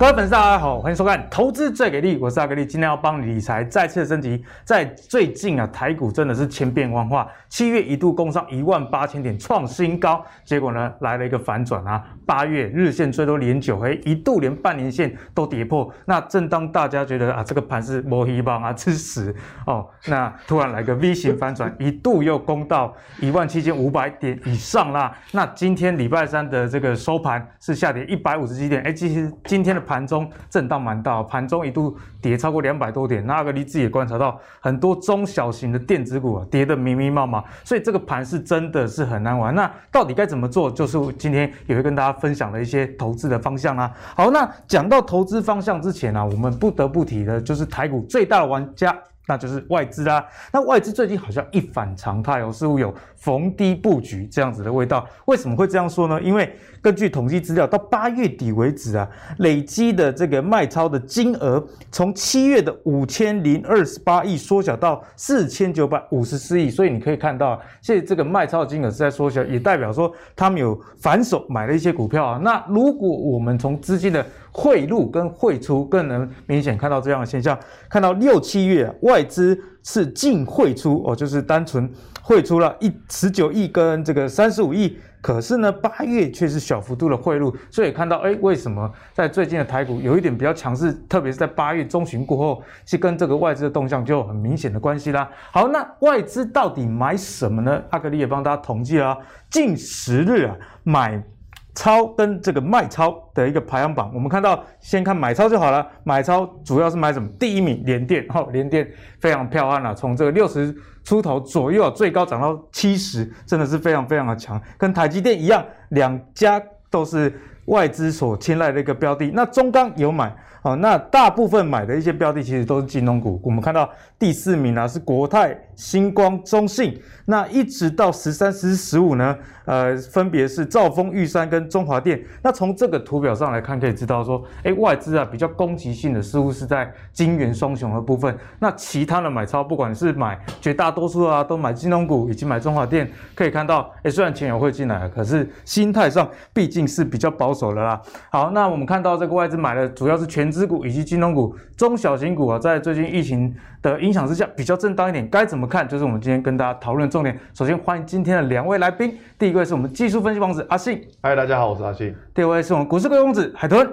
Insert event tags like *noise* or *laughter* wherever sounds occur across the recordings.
各位粉丝大家好，欢迎收看《投资最给力》，我是阿格力，今天要帮你理财再次升级。在最近啊，台股真的是千变万化，七月一度攻上一万八千点创新高，结果呢来了一个反转啊，八月日线最多连九黑，一度连半年线都跌破。那正当大家觉得啊这个盘是摸黑棒啊吃屎哦，那突然来个 V 型反转，*laughs* 一度又攻到一万七千五百点以上啦。那今天礼拜三的这个收盘是下跌一百五十几点，哎，其实今天的。盘中震荡蛮大，盘中一度跌超过两百多点。那阿格力自己也观察到，很多中小型的电子股啊跌得密密麻麻，所以这个盘是真的是很难玩。那到底该怎么做？就是今天也会跟大家分享的一些投资的方向啊。好，那讲到投资方向之前啊，我们不得不提的就是台股最大的玩家。那就是外资啦。那外资最近好像一反常态哦，似乎有逢低布局这样子的味道。为什么会这样说呢？因为根据统计资料，到八月底为止啊，累积的这个卖超的金额，从七月的五千零二十八亿缩小到四千九百五十四亿。所以你可以看到，现在这个卖超的金额是在缩小，也代表说他们有反手买了一些股票啊。那如果我们从资金的汇入跟汇出更能明显看到这样的现象，看到六七月外资是净汇出哦，就是单纯汇出了一十九亿跟这个三十五亿，可是呢八月却是小幅度的汇入，所以看到哎，为什么在最近的台股有一点比较强势，特别是在八月中旬过后，是跟这个外资的动向就有很明显的关系啦。好，那外资到底买什么呢？阿格力也帮大家统计了，近十日啊买。超跟这个卖超的一个排行榜，我们看到先看买超就好了。买超主要是买什么？第一名联电，哈、哦，联电非常漂亮啊，从这个六十出头左右，啊最高涨到七十，真的是非常非常的强，跟台积电一样，两家都是外资所青睐的一个标的。那中钢有买。好，那大部分买的一些标的其实都是金融股。我们看到第四名啊是国泰、星光、中信，那一直到十三、十四、十五呢，呃，分别是兆丰、玉山跟中华电。那从这个图表上来看，可以知道说，哎，外资啊比较攻击性的似乎是在金元双雄的部分。那其他的买超，不管是买绝大多数啊，都买金融股以及买中华电。可以看到，哎，虽然钱也会进来，可是心态上毕竟是比较保守的啦。好，那我们看到这个外资买的主要是全权资股以及金融股，中小型股啊，在最近疫情的影响之下，比较震荡一点，该怎么看？就是我们今天跟大家讨论的重点。首先欢迎今天的两位来宾，第一位是我们技术分析王子阿信，嗨，大家好，我是阿信。第二位是我们股市贵公子海豚，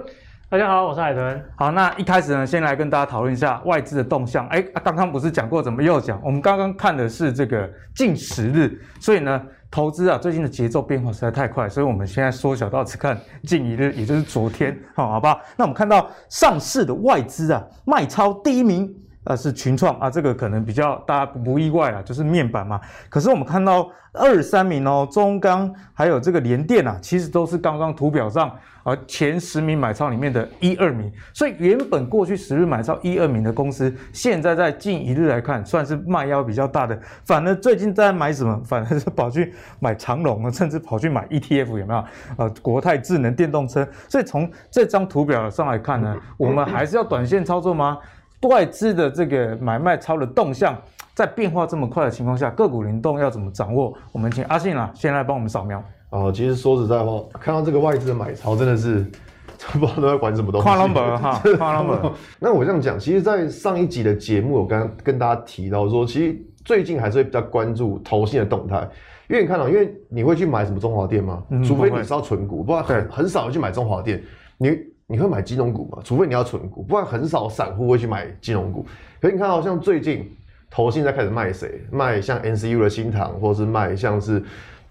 大家好，我是海豚。好，那一开始呢，先来跟大家讨论一下外资的动向。哎，刚刚不是讲过，怎么又讲？我们刚刚看的是这个近十日，所以呢。投资啊，最近的节奏变化实在太快，所以我们现在缩小到只看近一日，也就是昨天，好，好吧？那我们看到上市的外资啊，卖超第一名。呃，是群创啊，这个可能比较大家不意外啊，就是面板嘛。可是我们看到二三名哦，中钢还有这个联电啊，其实都是刚刚图表上啊前十名买超里面的一二名。所以原本过去十日买超一二名的公司，现在在近一日来看，算是卖压比较大的。反而最近在买什么？反而是跑去买长龙啊，甚至跑去买 ETF 有没有？呃，国泰智能电动车。所以从这张图表上来看呢，我们还是要短线操作吗？外资的这个买卖超的动向，在变化这么快的情况下，个股灵动要怎么掌握？我们请阿信啊，先来帮我们扫描。哦，其实说实在话，看到这个外资的买超，真的是 *laughs* 不知道都在管什么东西。跨 number 哈，跨 number。*laughs* 那我这样讲，其实，在上一集的节目，我刚刚跟大家提到说，其实最近还是会比较关注投信的动态，因为你看到，因为你会去买什么中华电吗？嗯、除非你是要存股，不然很很少会去买中华电。你。你会买金融股吗？除非你要存股，不然很少散户会去买金融股。可是你看到像最近投信在开始卖谁？卖像 NCU 的新唐，或是卖像是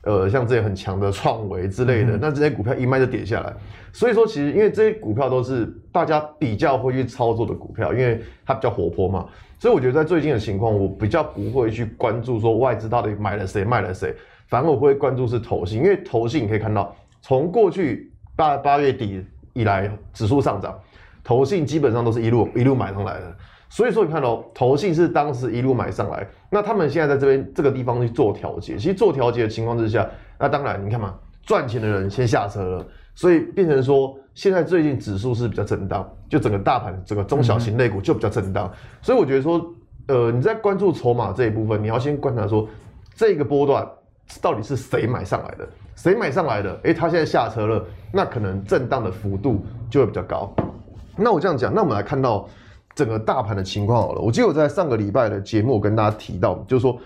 呃像这些很强的创维之类的，嗯、那这些股票一卖就跌下来。所以说，其实因为这些股票都是大家比较会去操作的股票，因为它比较活泼嘛。所以我觉得在最近的情况，我比较不会去关注说外资到底买了谁卖了谁，反而我会关注是投信，因为投信你可以看到从过去八八月底。以来指数上涨，投信基本上都是一路一路买上来的，所以说你看哦，投信是当时一路买上来，那他们现在在这边这个地方去做调节，其实做调节的情况之下，那当然你看嘛，赚钱的人先下车了，所以变成说现在最近指数是比较震荡，就整个大盘整个中小型类股就比较震荡，所以我觉得说，呃，你在关注筹码这一部分，你要先观察说这个波段到底是谁买上来的。谁买上来的？诶，他现在下车了，那可能震荡的幅度就会比较高。那我这样讲，那我们来看到整个大盘的情况好了。我记得我在上个礼拜的节目跟大家提到，就是说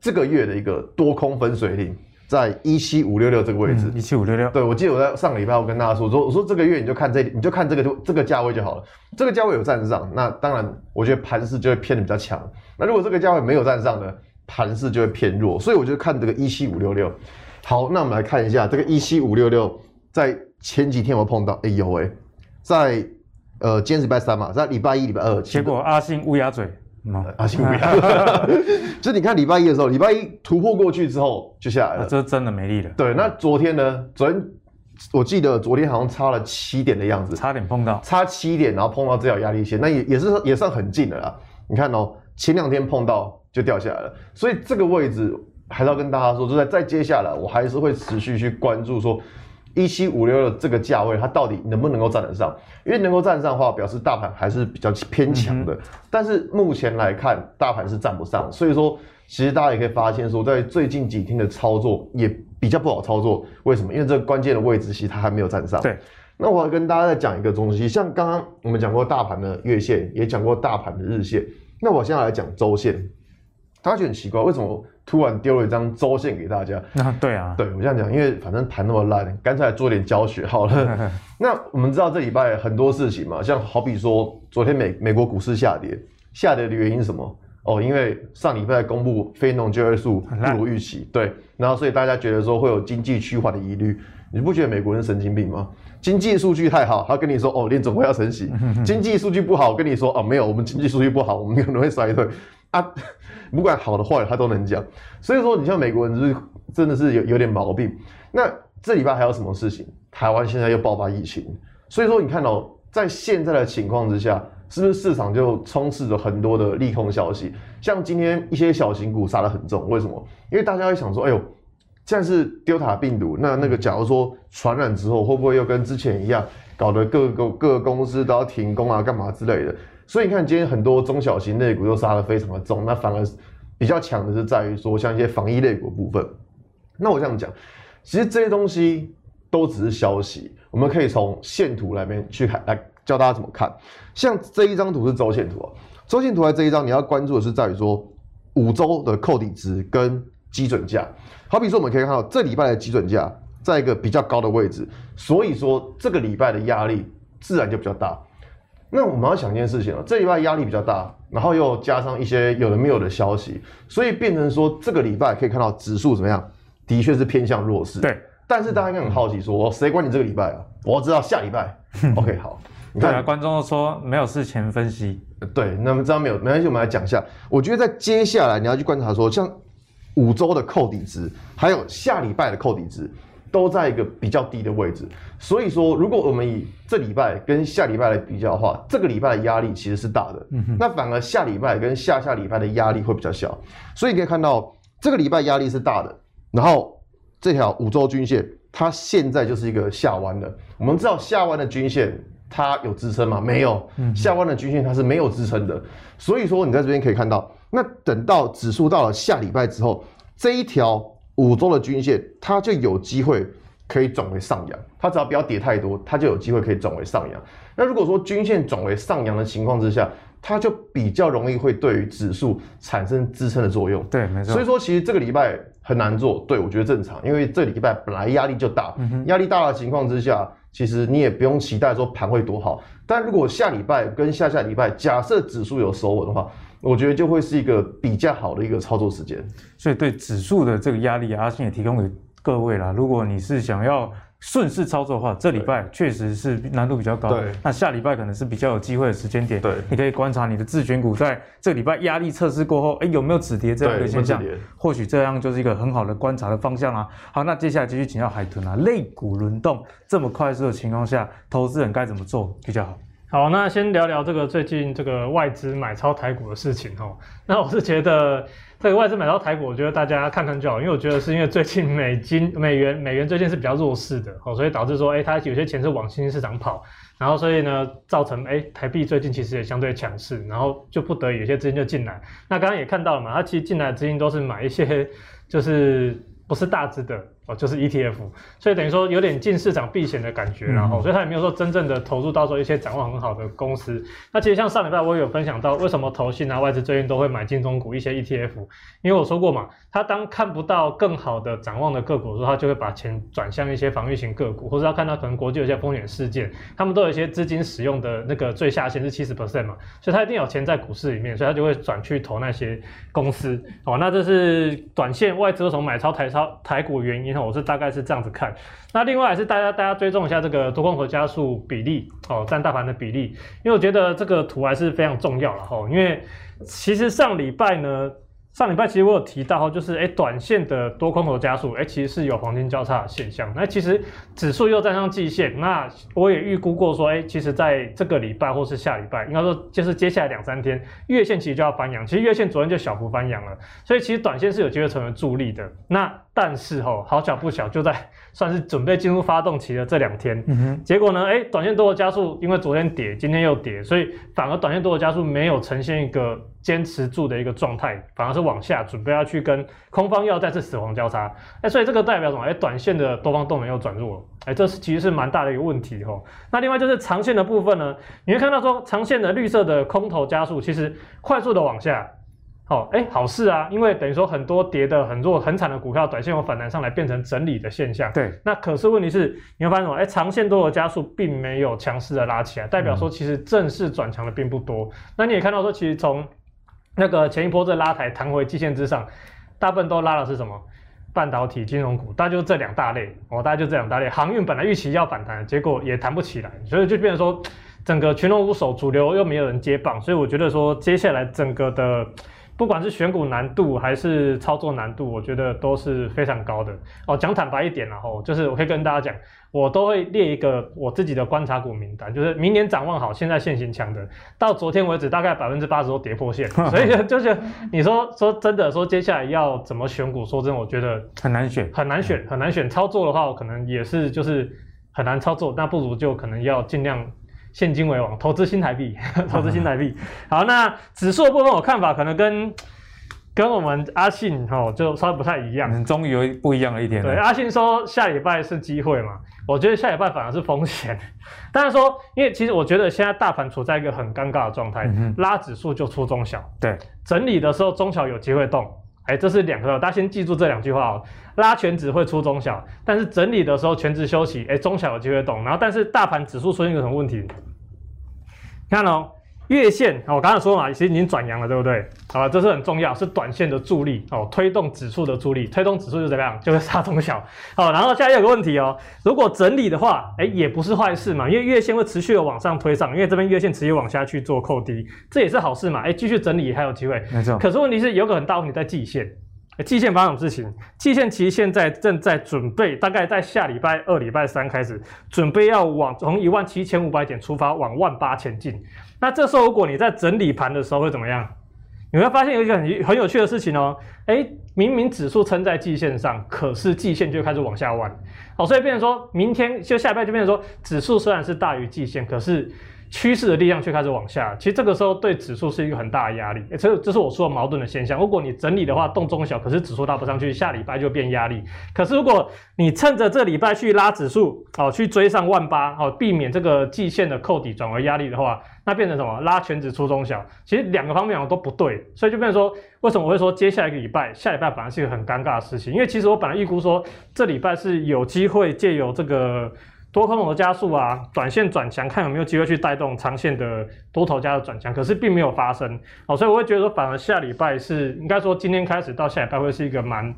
这个月的一个多空分水岭。在一七五六六这个位置，一七五六六，对，我记得我在上个礼拜我跟大家说，说我说这个月你就看这，你就看这个这个价位就好了，这个价位有站上，那当然我觉得盘势就会偏的比较强。那如果这个价位没有站上呢，盘势就会偏弱。所以我就看这个一七五六六。好，那我们来看一下这个一七五六六，在前几天我碰到，哎呦喂，在呃今天礼拜三嘛，在礼拜一、礼拜二，结果阿信乌鸦嘴。阿信乌鸦！*laughs* *laughs* 就你看礼拜一的时候，礼拜一突破过去之后就下来了，啊、这真的没力了。对，那昨天呢？昨天我记得昨天好像差了七点的样子，差点碰到，差七点，然后碰到这条压力线，那也也是也算很近的啦。你看哦，前两天碰到就掉下来了，所以这个位置还是要跟大家说，就在在接下来，我还是会持续去关注说。一七五六的这个价位，它到底能不能够站得上？因为能够站上的话，表示大盘还是比较偏强的。但是目前来看，大盘是站不上。所以说，其实大家也可以发现说，在最近几天的操作也比较不好操作。为什么？因为这个关键的位置其实它还没有站上。对。那我要跟大家再讲一个东西，像刚刚我们讲过大盘的月线，也讲过大盘的日线。那我现在来讲周线。大家觉得很奇怪，为什么突然丢了一张周线给大家？啊，对啊，对我这样讲，因为反正盘那么烂，干脆来做点教学好了。*laughs* 那我们知道这礼拜很多事情嘛，像好比说昨天美美国股市下跌，下跌的原因是什么？哦，因为上礼拜公布非农就业数不如预期，对，然后所以大家觉得说会有经济趋缓的疑虑。你不觉得美国人神经病吗？经济数据太好，他跟你说哦，联总会要升息；*laughs* 经济数据不好，跟你说哦，没有，我们经济数据不好，我们可能会衰退。啊，*laughs* 不管好的坏的，他都能讲。所以说，你像美国人就是真的是有有点毛病。那这礼拜还有什么事情？台湾现在又爆发疫情，所以说你看到、喔、在现在的情况之下，是不是市场就充斥着很多的利空消息？像今天一些小型股杀得很重，为什么？因为大家会想说，哎呦，现在是 Delta 病毒，那那个假如说传染之后，会不会又跟之前一样，搞得各个各个公司都要停工啊，干嘛之类的？所以你看，今天很多中小型类股都杀得非常的重，那反而比较强的是在于说，像一些防疫类股部分。那我这样讲，其实这些东西都只是消息，我们可以从线图来面去看，来教大家怎么看。像这一张图是周线图啊，周线图在这一张你要关注的是在于说五周的扣底值跟基准价。好比说，我们可以看到这礼拜的基准价在一个比较高的位置，所以说这个礼拜的压力自然就比较大。那我们要想一件事情了，这礼拜压力比较大，然后又加上一些有的没有的消息，所以变成说这个礼拜可以看到指数怎么样？的确是偏向弱势。对，但是大家应该很好奇说，谁管你这个礼拜啊？我要知道下礼拜。*laughs* OK，好。你看，对啊，观众说没有事前分析。对，那么这样没有没关系，我们来讲一下。我觉得在接下来你要去观察说，像五周的扣底值，还有下礼拜的扣底值。都在一个比较低的位置，所以说，如果我们以这礼拜跟下礼拜来比较的话，这个礼拜的压力其实是大的，那反而下礼拜跟下下礼拜的压力会比较小，所以你可以看到这个礼拜压力是大的，然后这条五周均线它现在就是一个下弯的，我们知道下弯的均线它有支撑吗？没有，下弯的均线它是没有支撑的，所以说你在这边可以看到，那等到指数到了下礼拜之后，这一条。五周的均线，它就有机会可以转为上扬。它只要不要跌太多，它就有机会可以转为上扬。那如果说均线转为上扬的情况之下，它就比较容易会对于指数产生支撑的作用。对，没错。所以说，其实这个礼拜很难做。对，我觉得正常，因为这礼拜本来压力就大，压力大的情况之下，其实你也不用期待说盘会多好。但如果下礼拜跟下下礼拜，假设指数有收稳的话，我觉得就会是一个比较好的一个操作时间，所以对指数的这个压力，阿信也提供给各位啦。如果你是想要顺势操作的话，这礼拜确实是难度比较高。对，那下礼拜可能是比较有机会的时间点。对，你可以观察你的自选股在这个礼拜压力测试过后，哎，有没有止跌这样一个现象？或许这样就是一个很好的观察的方向啊。好，那接下来继续请教海豚啊，类股轮动这么快速的情况下，投资人该怎么做比较好？好，那先聊聊这个最近这个外资买超台股的事情哦。*laughs* 那我是觉得这个外资买超台股，我觉得大家看看就好，因为我觉得是因为最近美金、*laughs* 美元、美元最近是比较弱势的哦，所以导致说，哎，它有些钱是往新兴市场跑，然后所以呢，造成哎台币最近其实也相对强势，然后就不得已有些资金就进来。那刚刚也看到了嘛，它其实进来的资金都是买一些就是不是大资的。哦，就是 ETF，所以等于说有点进市场避险的感觉，然后，所以他也没有说真正的投入到说一些展望很好的公司。那其实像上礼拜我也有分享到，为什么投信啊外资最近都会买金融股一些 ETF，因为我说过嘛，他当看不到更好的展望的个股的时候，他就会把钱转向一些防御型个股，或者他看到可能国际有些风险事件，他们都有一些资金使用的那个最下限是七十 percent 嘛，所以他一定有钱在股市里面，所以他就会转去投那些公司。哦，那这是短线外资为什么买超台超台股原因。我是大概是这样子看，那另外还是大家大家追踪一下这个多空头加速比例哦，占大盘的比例，因为我觉得这个图还是非常重要了哈，因为其实上礼拜呢。上礼拜其实我有提到，就是诶短线的多空头加速，诶其实是有黄金交叉的现象。那其实指数又站上季线，那我也预估过说，诶其实在这个礼拜或是下礼拜，应该说就是接下来两三天，月线其实就要翻阳。其实月线昨天就小幅翻阳了，所以其实短线是有机会成为助力的。那但是吼，好巧不巧，就在算是准备进入发动期的这两天，嗯哼，结果呢，诶短线多的加速，因为昨天跌，今天又跌，所以反而短线多的加速没有呈现一个。坚持住的一个状态，反而是往下准备要去跟空方要再次死亡交叉，哎，所以这个代表什么？哎，短线的多方动能又转弱了，哎，这是其实是蛮大的一个问题吼。那另外就是长线的部分呢，你会看到说长线的绿色的空头加速，其实快速的往下，好，哎，好事啊，因为等于说很多跌的很弱很惨的股票，短线有反弹上来变成整理的现象。对，那可是问题是你会发现什么？哎，长线多的加速并没有强势的拉起来，代表说其实正式转强的并不多。那你也看到说，其实从那个前一波这拉抬弹回季线之上，大部分都拉的是什么？半导体、金融股，大概就这两大类哦，大概就这两大类。航运本来预期要反弹，结果也弹不起来，所以就变成说，整个群龙无首，主流又没有人接棒，所以我觉得说，接下来整个的。不管是选股难度还是操作难度，我觉得都是非常高的哦。讲坦白一点，然后就是我可以跟大家讲，我都会列一个我自己的观察股名单，就是明年展望好，现在现行强的，到昨天为止大概百分之八十都跌破线，*laughs* 所以就是你说说真的说接下来要怎么选股，说真的，我觉得很难选，很难选，很难选。操作的话，我可能也是就是很难操作，那不如就可能要尽量。现金为王，投资新台币，*laughs* 投资新台币。好，那指数的部分，我看法可能跟跟我们阿信哈就稍微不太一样。嗯，终于有不一样的一天了。对，阿信说下礼拜是机会嘛？我觉得下礼拜反而是风险。*laughs* 但是说，因为其实我觉得现在大盘处在一个很尴尬的状态，嗯、拉指数就出中小。对，整理的时候中小有机会动。哎，这是两个，大家先记住这两句话哦。拉全值会出中小，但是整理的时候全值休息，哎，中小有机会动。然后，但是大盘指数出现一个什么问题？看哦，月线，我刚才说嘛，其实已经转阳了，对不对？好，这是很重要，是短线的助力哦，推动指数的助力，推动指数就怎么样？就是杀中小。好，然后现在有个问题哦，如果整理的话，哎，也不是坏事嘛，因为月线会持续的往上推上，因为这边月线持续往下去做扣低，这也是好事嘛。哎，继续整理还有机会，没错。可是问题是有个很大问题在季线。季线发生什么事情？季线其实现在正在准备，大概在下礼拜二、礼拜三开始准备要往从一万七千五百点出发，往万八前进。那这时候如果你在整理盘的时候会怎么样？你会发现有一个很很有趣的事情哦。诶，明明指数撑在季线上，可是季线就开始往下弯。好，所以变成说明天就下礼拜就变成说，指数虽然是大于季线，可是。趋势的力量却开始往下，其实这个时候对指数是一个很大的压力，这这是我说的矛盾的现象。如果你整理的话，动中小，可是指数拉不上去，下礼拜就变压力。可是如果你趁着这礼拜去拉指数，哦，去追上万八，哦，避免这个季线的扣底转为压力的话，那变成什么？拉权值出中小，其实两个方面我都不对，所以就变成说，为什么我会说接下来一个礼拜，下礼拜反而是一个很尴尬的事情？因为其实我本来预估说，这礼拜是有机会借由这个。多空头的加速啊，短线转强，看有没有机会去带动长线的多头家的转强，可是并没有发生。哦，所以我会觉得说，反而下礼拜是应该说今天开始到下礼拜会是一个蛮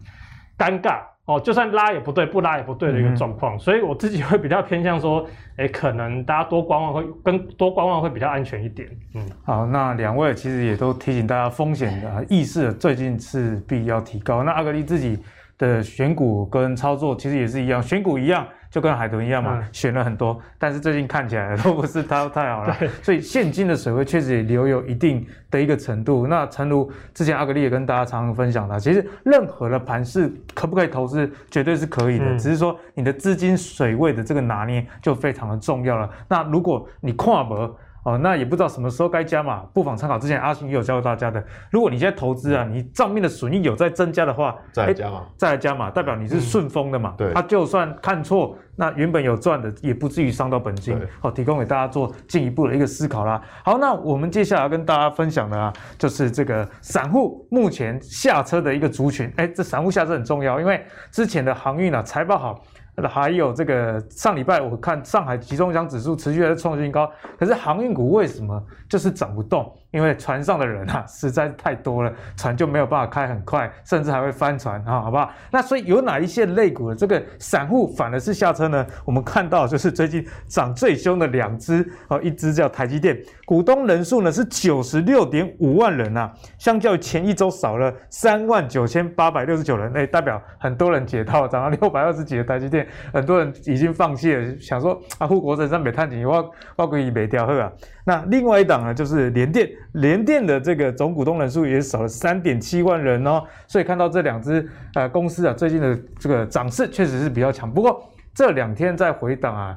尴尬。哦，就算拉也不对，不拉也不对的一个状况，嗯、所以我自己会比较偏向说，哎、欸，可能大家多观望会跟多观望会比较安全一点。嗯，好，那两位其实也都提醒大家风险的意识最近是必要提高。那阿格力自己的选股跟操作其实也是一样，选股一样。就跟海豚一样嘛，嗯、选了很多，但是最近看起来都不是太太好了，所以现金的水位确实也留有一定的一个程度。那诚如之前阿格力也跟大家常常分享的，其实任何的盘势可不可以投资，绝对是可以的，嗯、只是说你的资金水位的这个拿捏就非常的重要了。那如果你跨博哦，那也不知道什么时候该加码，不妨参考之前阿信也有教过大家的。如果你现在投资啊，你账面的损益有在增加的话，再来加码，再来加码，代表你是顺风的嘛。对，他就算看错，那原本有赚的也不至于伤到本金。好，提供给大家做进一步的一个思考啦。好，那我们接下来要跟大家分享的啊，就是这个散户目前下车的一个族群。哎，这散户下车很重要，因为之前的航运啊财报好。还有这个上礼拜我看上海集装箱指数持续在创新高，可是航运股为什么就是涨不动？因为船上的人啊实在是太多了，船就没有办法开很快，甚至还会翻船啊，好不好？那所以有哪一些类股的这个散户反而是下车呢？我们看到就是最近涨最凶的两只哦，一只叫台积电，股东人数呢是九十六点五万人啊，相较前一周少了三万九千八百六十九人，哎，代表很多人解套，涨到六百二十几的台积电，很多人已经放弃了，想说啊，护国神山没探底，我我可以没掉喝啊。那另外一档呢，就是联电，联电的这个总股东人数也少了三点七万人哦，所以看到这两只呃公司啊，最近的这个涨势确实是比较强。不过这两天在回档啊，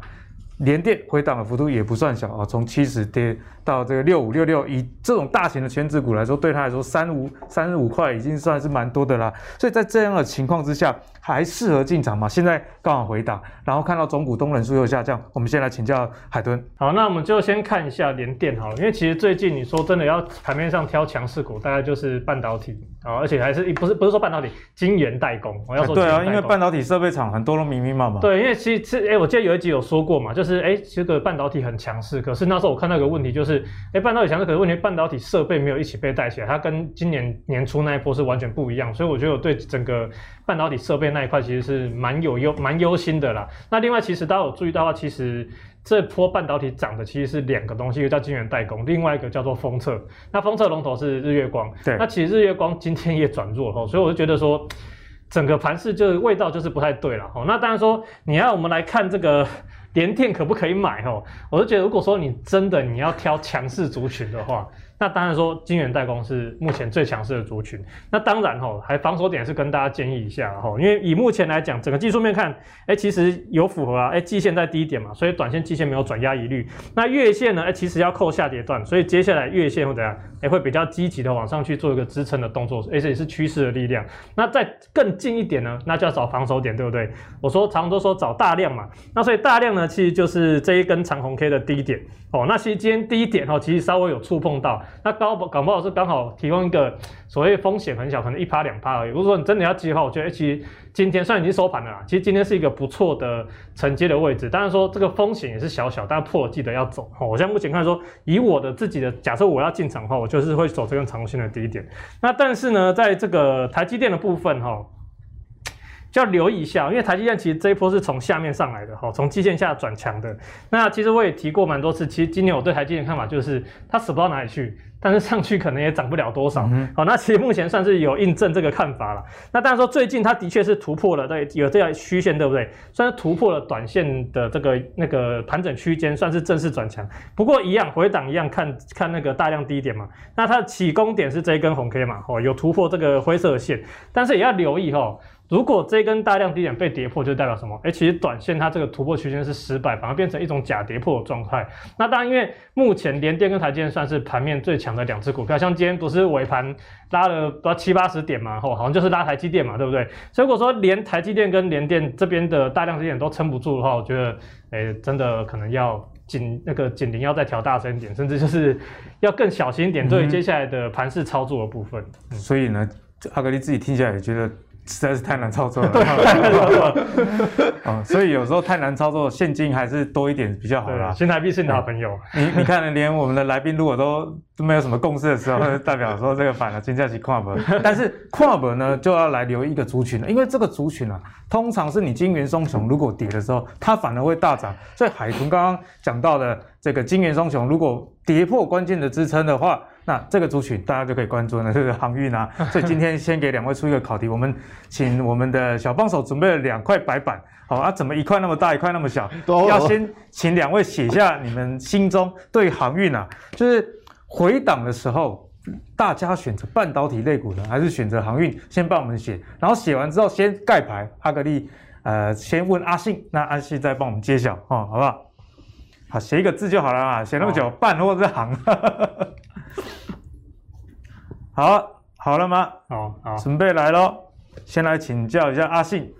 联电回档的幅度也不算小啊，从七十跌到这个六五六六，以这种大型的权值股来说，对他来说三五三十五块已经算是蛮多的啦。所以在这样的情况之下，还适合进场吗？现在刚好回档，然后看到总股东人数又下降，我们先来请教海豚。好，那我们就先看一下联电好了，因为其实最近你说真的要盘面上挑强势股，大概就是半导体啊，而且还是不是不是说半导体，晶圆代工。我要说、欸、对啊，因为半导体设备厂很多都密密麻麻。对，因为其实哎、欸，我记得有一集有说过嘛，就是哎、欸，这个半导体很强势，可是那时候我看到一个问题就是，哎、欸，半导体强势，可是问题半导体设备没有一起被带起来，它跟今年年初那一波是完全不一样，所以我觉得我对整个半导体设备那一块其实是。蛮有忧蛮忧心的啦。那另外，其实大家有注意到的话，其实这波半导体涨的其实是两个东西，一个叫晶圆代工，另外一个叫做封测。那封测龙头是日月光。对。那其实日月光今天也转弱哈，所以我就觉得说，整个盘势就是味道就是不太对了哈。那当然说，你要我们来看这个联电可不可以买哦？我就觉得，如果说你真的你要挑强势族群的话。那当然说，晶圆代工是目前最强势的族群。那当然吼，还防守点是跟大家建议一下吼，因为以目前来讲，整个技术面看，哎，其实有符合啊，哎，季线在低点嘛，所以短线、季线没有转压疑虑。那月线呢，哎，其实要扣下跌段，所以接下来月线会怎样？也，会比较积极的往上去做一个支撑的动作，而且也是趋势的力量。那再更近一点呢，那就要找防守点，对不对？我说常常都说找大量嘛，那所以大量呢，其实就是这一根长红 K 的低点哦。那其实今天低点哦，其实稍微有触碰到。那高搞不好是刚好提供一个所谓风险很小，可能一趴两趴而已。如果说你真的要记的话，我觉得其实今天虽然已经收盘了，其实今天是一个不错的承接的位置。当然说这个风险也是小小，但破了记得要走。我现在目前看说，以我的自己的假设，我要进场的话，我就是会走这根长线的低点。那但是呢，在这个台积电的部分哈。就要留意一下，因为台积电其实这一波是从下面上来的，哈，从季线下转强的。那其实我也提过蛮多次，其实今年我对台积电的看法就是它死不到哪里去，但是上去可能也涨不了多少。好、嗯，那其实目前算是有印证这个看法了。那当然说最近它的确是突破了，对，有这条虚线，对不对？算是突破了短线的这个那个盘整区间，算是正式转强。不过一样回档一样看看那个大量低点嘛。那它的起攻点是这一根红 K 嘛，哦，有突破这个灰色的线，但是也要留意哈。如果这根大量低点被跌破，就代表什么？哎，其实短线它这个突破区间是失败，反而变成一种假跌破的状态。那当然，因为目前联电跟台积电算是盘面最强的两只股票，像今天不是尾盘拉了不到七八十点嘛，吼，好像就是拉台积电嘛，对不对？所以如果说连台积电跟联电这边的大量低点都撑不住的话，我觉得，哎，真的可能要警那个警铃要再调大声一点，甚至就是要更小心一点，对于接下来的盘势操作的部分。嗯、所以呢，阿格力自己听起来也觉得。实在是太难操作了，*laughs* 哦，所以有时候太难操作，现金还是多一点比较好啦。新台币是你的好朋友，你你看，连我们的来宾如果都都没有什么共识的时候，代表说这个反了，金价是跨博。*laughs* 但是跨博呢，就要来留一个族群了，因为这个族群啊，通常是你金元双雄如果跌的时候，它反而会大涨。所以海豚刚刚讲到的这个金元双雄，如果跌破关键的支撑的话。那这个族群大家就可以关注了，这个航运啊。*laughs* 所以今天先给两位出一个考题，我们请我们的小帮手准备了两块白板，好啊，怎么一块那么大，一块那么小？*laughs* 要先请两位写下你们心中对航运啊，就是回档的时候，大家选择半导体类股呢，还是选择航运？先帮我们写，然后写完之后先盖牌。阿格力，呃，先问阿信，那阿信再帮我们揭晓，哦，好不好？好，写一个字就好了啊，写那么久，哦、半或者是行。*laughs* 好，好了吗？好，好，准备来喽。先来请教一下阿信。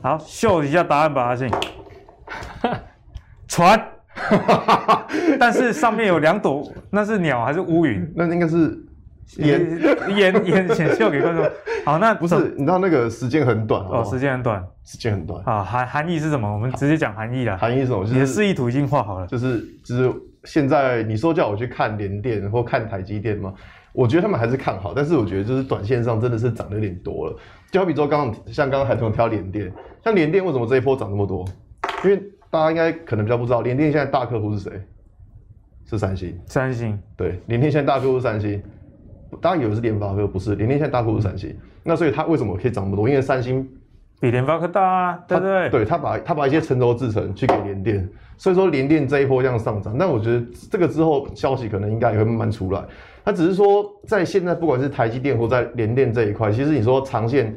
好，秀一下答案吧，阿信。船。*laughs* 但是上面有两朵，那是鸟还是乌云？那应该是烟 *laughs* 烟烟，先秀给观众。好，那不是，你知道那个时间很短哦，时间很短，时间很短。啊，含含义是什么？我们直接讲含义啦。含义是什么？你的示意图已经画好了。就是就是现在你说叫我去看联电或看台积电吗？我觉得他们还是看好，但是我觉得就是短线上真的是涨的有点多了。就好比说刚刚像刚刚海豚挑联电，像联电为什么这一波涨那么多？因为大家应该可能比较不知道，联电现在大客户是谁？是三星。三星。对，联电现在大客户是三星。当然有的是联发科，不是，联电现在大客户是三星。那所以它为什么可以涨那么多？因为三星比联发科大啊，对不对？对，他把他把一些成熟制程去给联电，所以说联电这一波这样上涨。但我觉得这个之后消息可能应该也会慢慢出来。他只是说在现在不管是台积电或在联电这一块，其实你说长线。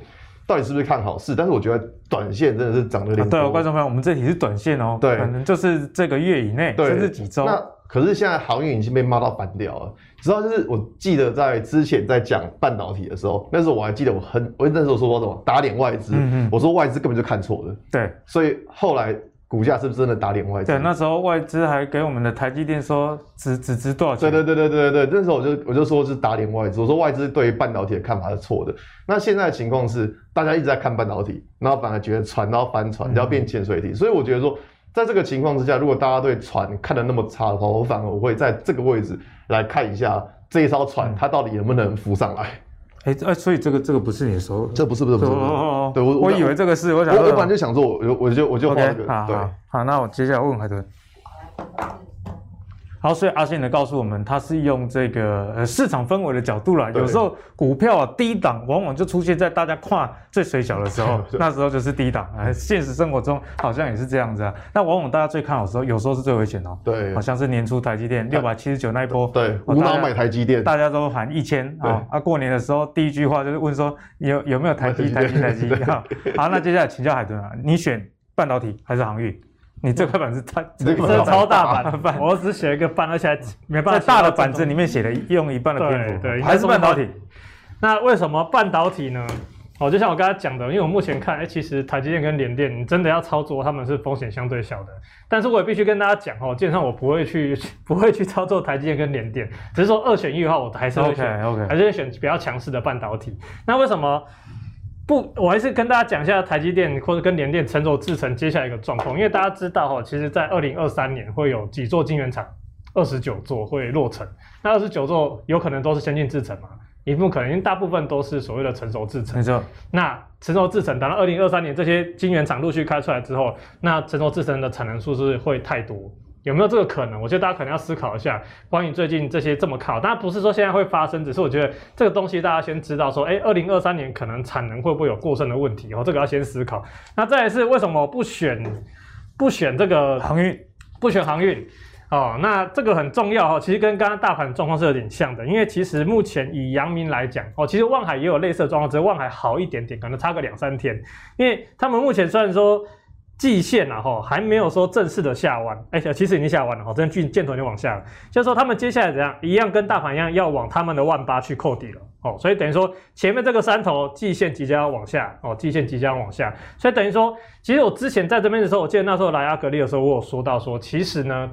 到底是不是看好？是，但是我觉得短线真的是涨得有点多。啊、对，观众朋友，我们这题是短线哦，对，可能就是这个月以内，甚至几周。那可是现在航运已经被骂到翻掉了。直到就是我记得在之前在讲半导体的时候，那时候我还记得我很，我那时候说过什么打脸外资，嗯嗯，我说外资根本就看错了。对，所以后来。股价是不是真的打脸外资？对，那时候外资还给我们的台积电说只只值多少钱？对对对对对对，那时候我就我就说是打脸外资，我说外资对于半导体的看法是错的。那现在的情况是，大家一直在看半导体，然后反而觉得船都要翻船，要变潜水艇。嗯、所以我觉得说，在这个情况之下，如果大家对船看的那么差的话，我反而我会在这个位置来看一下这一艘船，它到底能不能浮上来。哎，哎，所以这个这个不是你说，这不是不是不是，对我我以为这个是，我想我我本来就想做，我我就我就画这个，好好好，那我接下来问海豚。好，所以阿信呢告诉我们，他是用这个呃市场氛围的角度啦。有时候股票啊低档，往往就出现在大家跨最水小的时候，*laughs* 那时候就是低档。哎，现实生活中好像也是这样子啊。那往往大家最看好的时候，有时候是最危险哦。对，好像是年初台积电六百七十九那一波，对，无脑买台积电，大家都喊一千啊。啊，过年的时候第一句话就是问说有有没有台积台积台积。*laughs* 好，那接下来请教海豚啊，你选半导体还是航运？你这块板子太，这个超大板的，我只写一个半，而且没办法。在大的板子里面写的用一半的篇幅，对，还是半导体。那为什么半导体呢？哦，就像我刚才讲的，因为我目前看，哎，其实台积电跟联电，你真的要操作，他们是风险相对小的。但是我也必须跟大家讲哦，基本上我不会去，*laughs* 不会去操作台积电跟联电，只是说二选一的话，我还是会选，OK，还是会选比较强势的半导体。那为什么？不，我还是跟大家讲一下台积电或者跟联电成熟制程接下来一个状况，因为大家知道哈，其实在二零二三年会有几座晶圆厂，二十九座会落成，那二十九座有可能都是先进制程嘛，也不可能，因为大部分都是所谓的成熟制程。没错。那成熟制程等到二零二三年这些晶圆厂陆续开出来之后，那成熟制程的产能数是会太多。有没有这个可能？我觉得大家可能要思考一下，关于最近这些这么靠，当然不是说现在会发生，只是我觉得这个东西大家先知道说，哎，二零二三年可能产能会不会有过剩的问题哦，这个要先思考。那再来是为什么不选不选这个航运，不选航运哦？那这个很重要哈，其实跟刚刚大盘状况是有点像的，因为其实目前以阳明来讲哦，其实望海也有类似的状况，只是望海好一点点，可能差个两三天，因为他们目前虽然说。季线啊，哈，还没有说正式的下弯，哎，其实已经下弯了，哈，这样箭头就往下了，就是说他们接下来怎样，一样跟大盘一样，要往他们的万八去扣底了，哦，所以等于说前面这个山头季线即将要往下，哦，季线即将往下，所以等于说，其实我之前在这边的时候，我记得那时候来阿格力的时候，我有说到说，其实呢，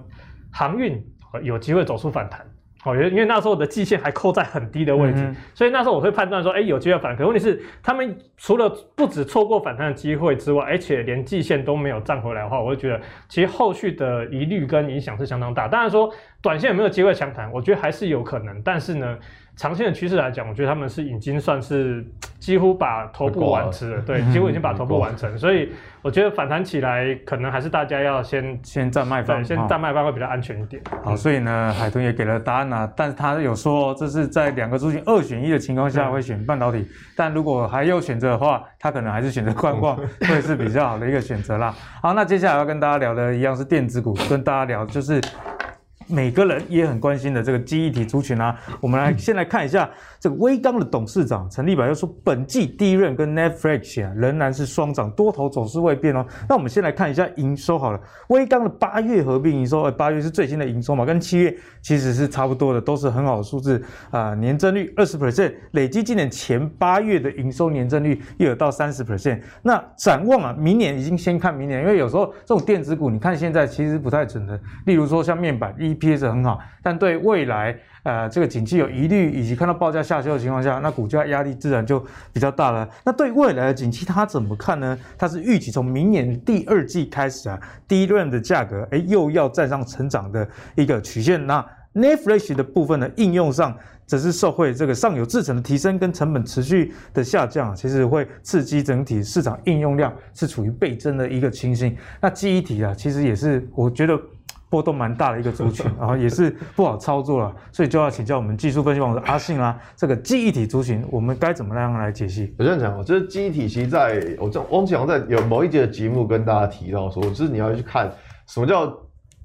航运有机会走出反弹。哦，因为因为那时候的季线还扣在很低的位置，嗯、所以那时候我会判断说，哎，有机会反弹。可问题是，他们除了不止错过反弹的机会之外，而且连季线都没有站回来的话，我就觉得其实后续的疑虑跟影响是相当大。当然说，短线有没有机会强弹，我觉得还是有可能。但是呢，长线的趋势来讲，我觉得他们是已经算是几乎把头部完成了，对，几乎已经把头部完成。所以我觉得反弹起来，可能还是大家要先先站卖方，先站卖方会比较安全一点。好，所以呢，海豚也给了答案啊，但是他有说这是在两个族群二选一的情况下会选半导体，但如果还有选择的话，他可能还是选择观望，*laughs* 会是比较好的一个选择啦。好，那接下来要跟大家聊的一样是电子股，跟大家聊就是。每个人也很关心的这个记忆体族群啊，我们来先来看一下这个威刚的董事长陈立白又说，本季第一任跟 Netflix 啊仍然是双涨，多头走势未变哦。那我们先来看一下营收好了，威刚的八月合并营收，呃，八月是最新的营收嘛，跟七月其实是差不多的，都是很好的数字啊、年增率二十 percent，累计今年前八月的营收年增率又有到三十 percent。那展望啊，明年已经先看明年，因为有时候这种电子股，你看现在其实不太准的，例如说像面板一 EPS 很好，但对未来呃这个景气有疑虑，以及看到报价下修的情况下，那股价压力自然就比较大了。那对未来的景气他怎么看呢？他是预期从明年第二季开始啊，DRAM 的价格哎又要站上成长的一个曲线。那 na flash 的部分呢，应用上则是受惠这个上游制程的提升跟成本持续的下降，其实会刺激整体市场应用量是处于倍增的一个情形。那记忆体啊，其实也是我觉得。波动蛮大的一个族群，*laughs* 然后也是不好操作了，所以就要请教我们技术分析王的 *laughs* 阿信啦。这个记忆体族群，我们该怎么样来解析？我这样讲哦，就是记忆体，其实在我这汪强在有某一节的节目跟大家提到说，就是你要去看什么叫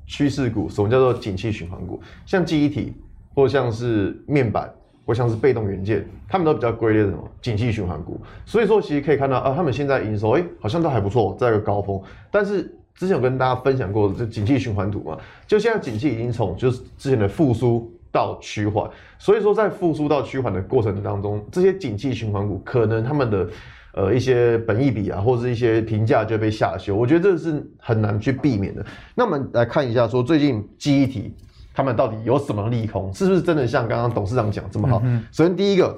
趋势股，什么叫做景气循环股，像记忆体或像是面板或像是被动元件，他们都比较归类什么景气循环股。所以说，其实可以看到啊，他们现在营收哎好像都还不错，在一个高峰，但是。之前有跟大家分享过这景气循环图嘛，就现在景气已经从就是之前的复苏到趋缓，所以说在复苏到趋缓的过程当中，这些景气循环股可能他们的呃一些本益比啊，或者是一些评价就被下修，我觉得这是很难去避免的。那我们来看一下，说最近记忆体他们到底有什么利空，是不是真的像刚刚董事长讲这么好？首先第一个。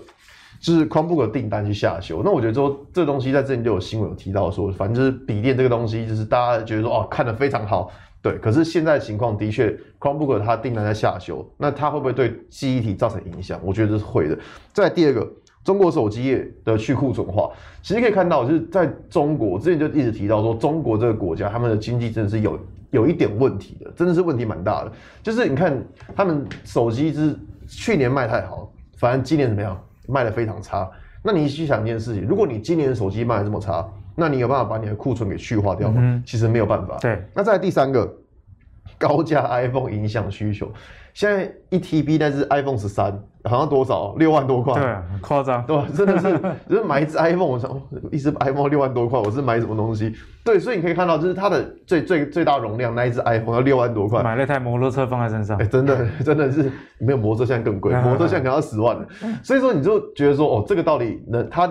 就是 Chromebook 订单去下修，那我觉得说这东西在之前就有新闻有提到说，反正就是笔电这个东西，就是大家觉得说哦看得非常好，对，可是现在情况的确 Chromebook 它订单在下修，那它会不会对记忆体造成影响？我觉得是会的。再第二个，中国手机业的去库存化，其实可以看到，就是在中国之前就一直提到说，中国这个国家他们的经济真的是有有一点问题的，真的是问题蛮大的。就是你看他们手机是去年卖太好，反正今年怎么样？卖的非常差，那你去想一件事情，如果你今年的手机卖的这么差，那你有办法把你的库存给去化掉吗？嗯、其实没有办法。对，那再来第三个，高价 iPhone 影响需求。现在一 TB 但是 iPhone 十三好像多少六万多块，对，很夸张，对吧？真的是，*laughs* 就是买一只 iPhone，我想一只 iPhone 六万多块，我是买什么东西？对，所以你可以看到，就是它的最最最大容量那一只 iPhone 要六万多块，买了一台摩托车放在身上，哎、欸，真的 *laughs* 真的是没有摩托车现在更贵，摩托车现在可能要十万了。所以说你就觉得说，哦，这个道理能它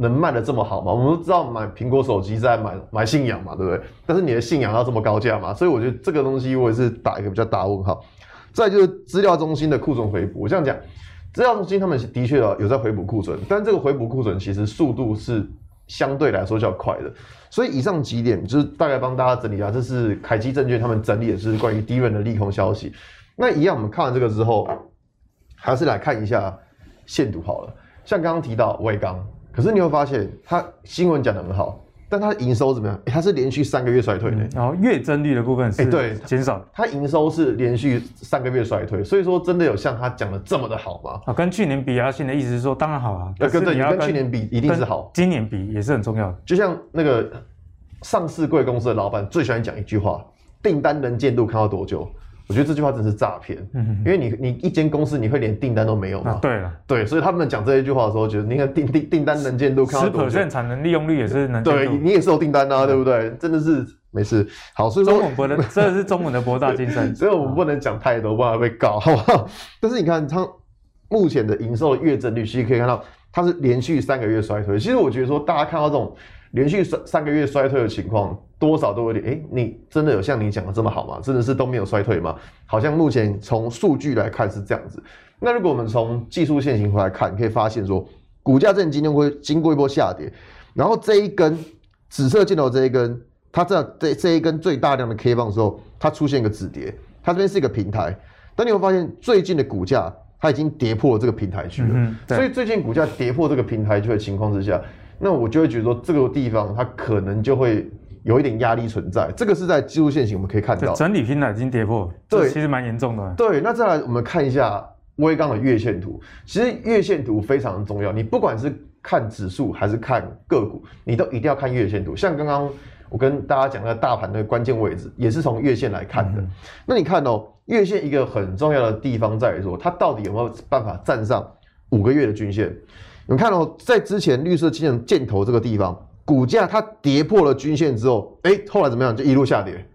能卖得这么好吗？我们都知道买苹果手机在买买信仰嘛，对不对？但是你的信仰要这么高价嘛？所以我觉得这个东西我也是打一个比较大问号。再就是资料中心的库存回补，我这样讲，资料中心他们的确有在回补库存，但这个回补库存其实速度是相对来说较快的。所以以上几点就是大概帮大家整理一下，这是凯基证券他们整理的是关于 DRAM 的利空消息。那一样，我们看完这个之后，还是来看一下限度好了。像刚刚提到威刚，可是你会发现他新闻讲得很好。但它的营收怎么样？欸、它是连续三个月衰退的，然后月增率的部分是对减少。它营收是连续三个月衰退，所以说真的有像他讲的这么的好吗？啊，跟去年比啊，现在意思是说当然好啊，跟对，你跟去年比一定是好，今年比也是很重要的。就像那个上市贵公司的老板最喜欢讲一句话：订单能见度看到多久？我觉得这句话真是诈骗，因为你你一间公司你会连订单都没有吗？对了，对，所以他们讲这一句话的时候，觉得你看订订订单能见度看到多少？十 percent 产能利用率也是能。对，你也是有订单啊，对不对？真的是没事。好，所以说中文不能，*laughs* 这是中文的博大精深，所以我们不能讲太多，不然被告，好不好？*laughs* 但是你看它目前的营收的月增率，其实可以看到它是连续三个月衰退。其实我觉得说，大家看到这种。连续三三个月衰退的情况，多少都有点，诶，你真的有像你讲的这么好吗？真的是都没有衰退吗？好像目前从数据来看是这样子。那如果我们从技术线型回来看，你可以发现说，股价这今天会经过一波下跌，然后这一根紫色箭头这一根，它这这这一根最大量的 K 棒的时候，它出现一个止跌，它这边是一个平台，但你会发现最近的股价它已经跌破了这个平台区了，嗯、所以最近股价跌破这个平台区的情况之下。那我就会觉得说，这个地方它可能就会有一点压力存在。这个是在技术线型我们可以看到，整体平台已经跌破，对，其实蛮严重的。对，那再来我们看一下微刚的月线图。其实月线图非常重要，你不管是看指数还是看个股，你都一定要看月线图。像刚刚我跟大家讲的大盘的关键位置，也是从月线来看的。嗯、那你看哦，月线一个很重要的地方在于说，它到底有没有办法站上五个月的均线？你看哦，在之前绿色箭箭头这个地方，股价它跌破了均线之后，哎，后来怎么样？就一路下跌。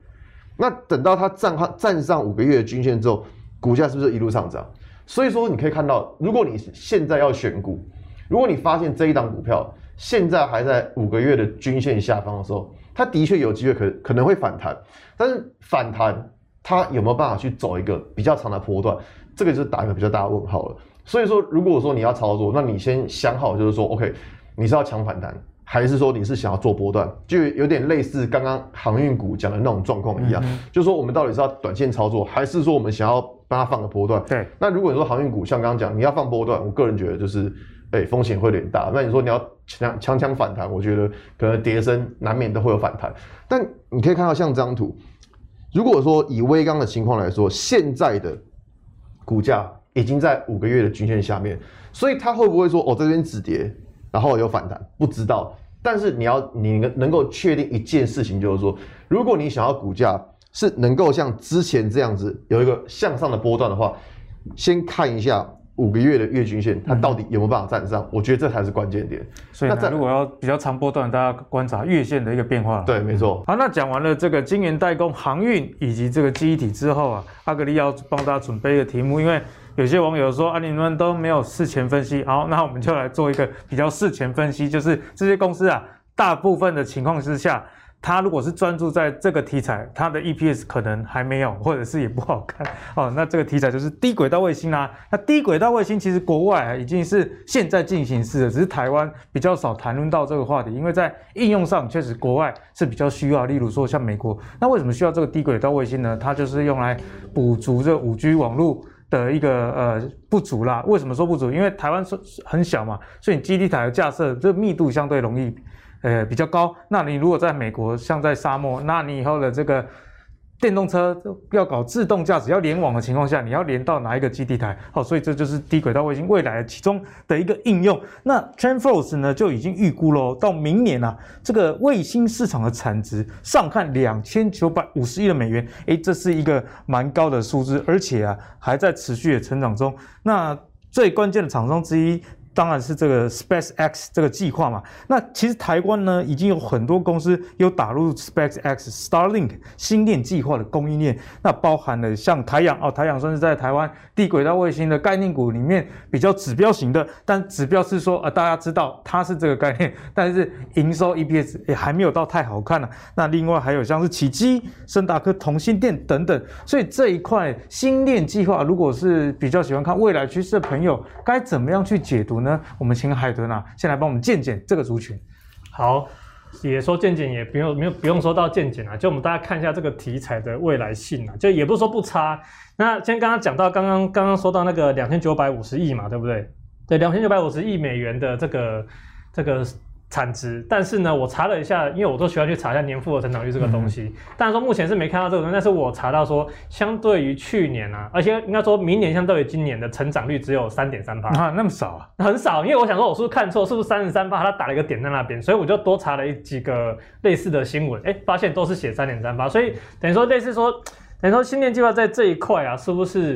那等到它站上站上五个月的均线之后，股价是不是一路上涨？所以说你可以看到，如果你现在要选股，如果你发现这一档股票现在还在五个月的均线下方的时候，它的确有机会可可能会反弹，但是反弹它有没有办法去走一个比较长的波段，这个就是打一个比较大的问号了。所以说，如果说你要操作，那你先想好，就是说，OK，你是要抢反弹，还是说你是想要做波段，就有点类似刚刚航运股讲的那种状况一样，嗯、就是说我们到底是要短线操作，还是说我们想要帮它放个波段？对。那如果你说航运股像刚刚讲，你要放波段，我个人觉得就是，哎、欸，风险会有点大。那你说你要强强强反弹，我觉得可能跌升难免都会有反弹。但你可以看到像这张图，如果说以威刚的情况来说，现在的股价。已经在五个月的均线下面，所以它会不会说哦，这边止跌，然后有反弹？不知道。但是你要你能能够确定一件事情，就是说，如果你想要股价是能够像之前这样子有一个向上的波段的话，先看一下。五个月的月均线，它到底有没有办法站上？嗯、我觉得这才是关键点。所以，那如果要比较长波段，大家观察月线的一个变化。对，没错。好，那讲完了这个晶圆代工、航运以及这个记忆体之后啊，阿格力要帮大家准备一个题目，因为有些网友说啊，你们都没有事前分析。好，那我们就来做一个比较事前分析，就是这些公司啊，大部分的情况之下。它如果是专注在这个题材，它的 EPS 可能还没有，或者是也不好看哦。*laughs* 那这个题材就是低轨道卫星啦、那低轨道卫星其实国外已经是现在进行式的，只是台湾比较少谈论到这个话题，因为在应用上确实国外是比较需要。例如说像美国，那为什么需要这个低轨道卫星呢？它就是用来补足这五 G 网络的一个呃不足啦。为什么说不足？因为台湾是很小嘛，所以你基地台的架设这密度相对容易。呃，比较高。那你如果在美国，像在沙漠，那你以后的这个电动车要搞自动驾驶、要联网的情况下，你要连到哪一个基地台？好，所以这就是低轨道卫星未来的其中的一个应用。那 TrendForce 呢就已经预估了，到明年啊，这个卫星市场的产值上看两千九百五十亿的美元，诶，这是一个蛮高的数字，而且啊还在持续的成长中。那最关键的厂商之一。当然是这个 SpaceX 这个计划嘛。那其实台湾呢，已经有很多公司有打入 SpaceX Starlink 星链计划的供应链。那包含了像台阳哦，台阳算是在台湾低轨道卫星的概念股里面比较指标型的。但指标是说，呃，大家知道它是这个概念，但是营收 EPS 也还没有到太好看呢、那另外还有像是启碁、升达科、同心电等等。所以这一块星链计划，如果是比较喜欢看未来趋势的朋友，该怎么样去解读呢？那我们请海豚啊，先来帮我们见见这个族群。好，也说见见，也不用没有不用说到见见啊，就我们大家看一下这个题材的未来性啊，就也不是说不差。那先刚刚讲到，刚刚刚刚说到那个两千九百五十亿嘛，对不对？对，两千九百五十亿美元的这个这个。产值，但是呢，我查了一下，因为我都喜欢去查一下年复合成长率这个东西。当然、嗯、说目前是没看到这个东西，但是我查到说，相对于去年啊，而且应该说明年相对于今年的成长率只有三点三趴啊，那么少啊，很少。因为我想说，我是不是看错？是不是三十三趴？他打了一个点在那边，所以我就多查了一几个类似的新闻，哎、欸，发现都是写三点三趴，所以等于说类似说，等于说新年计划在这一块啊，是不是？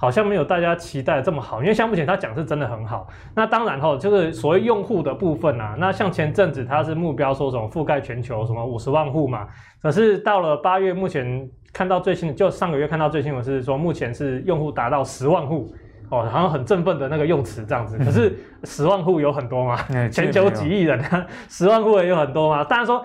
好像没有大家期待的这么好，因为像目前他讲是真的很好。那当然哈，就是所谓用户的部分啊，那像前阵子他是目标说什么覆盖全球什么五十万户嘛，可是到了八月，目前看到最新的，就上个月看到最新的是说目前是用户达到十万户哦，好像很振奋的那个用词这样子。可是十万户有很多吗？全球几亿人，十万户也有很多吗？当然说。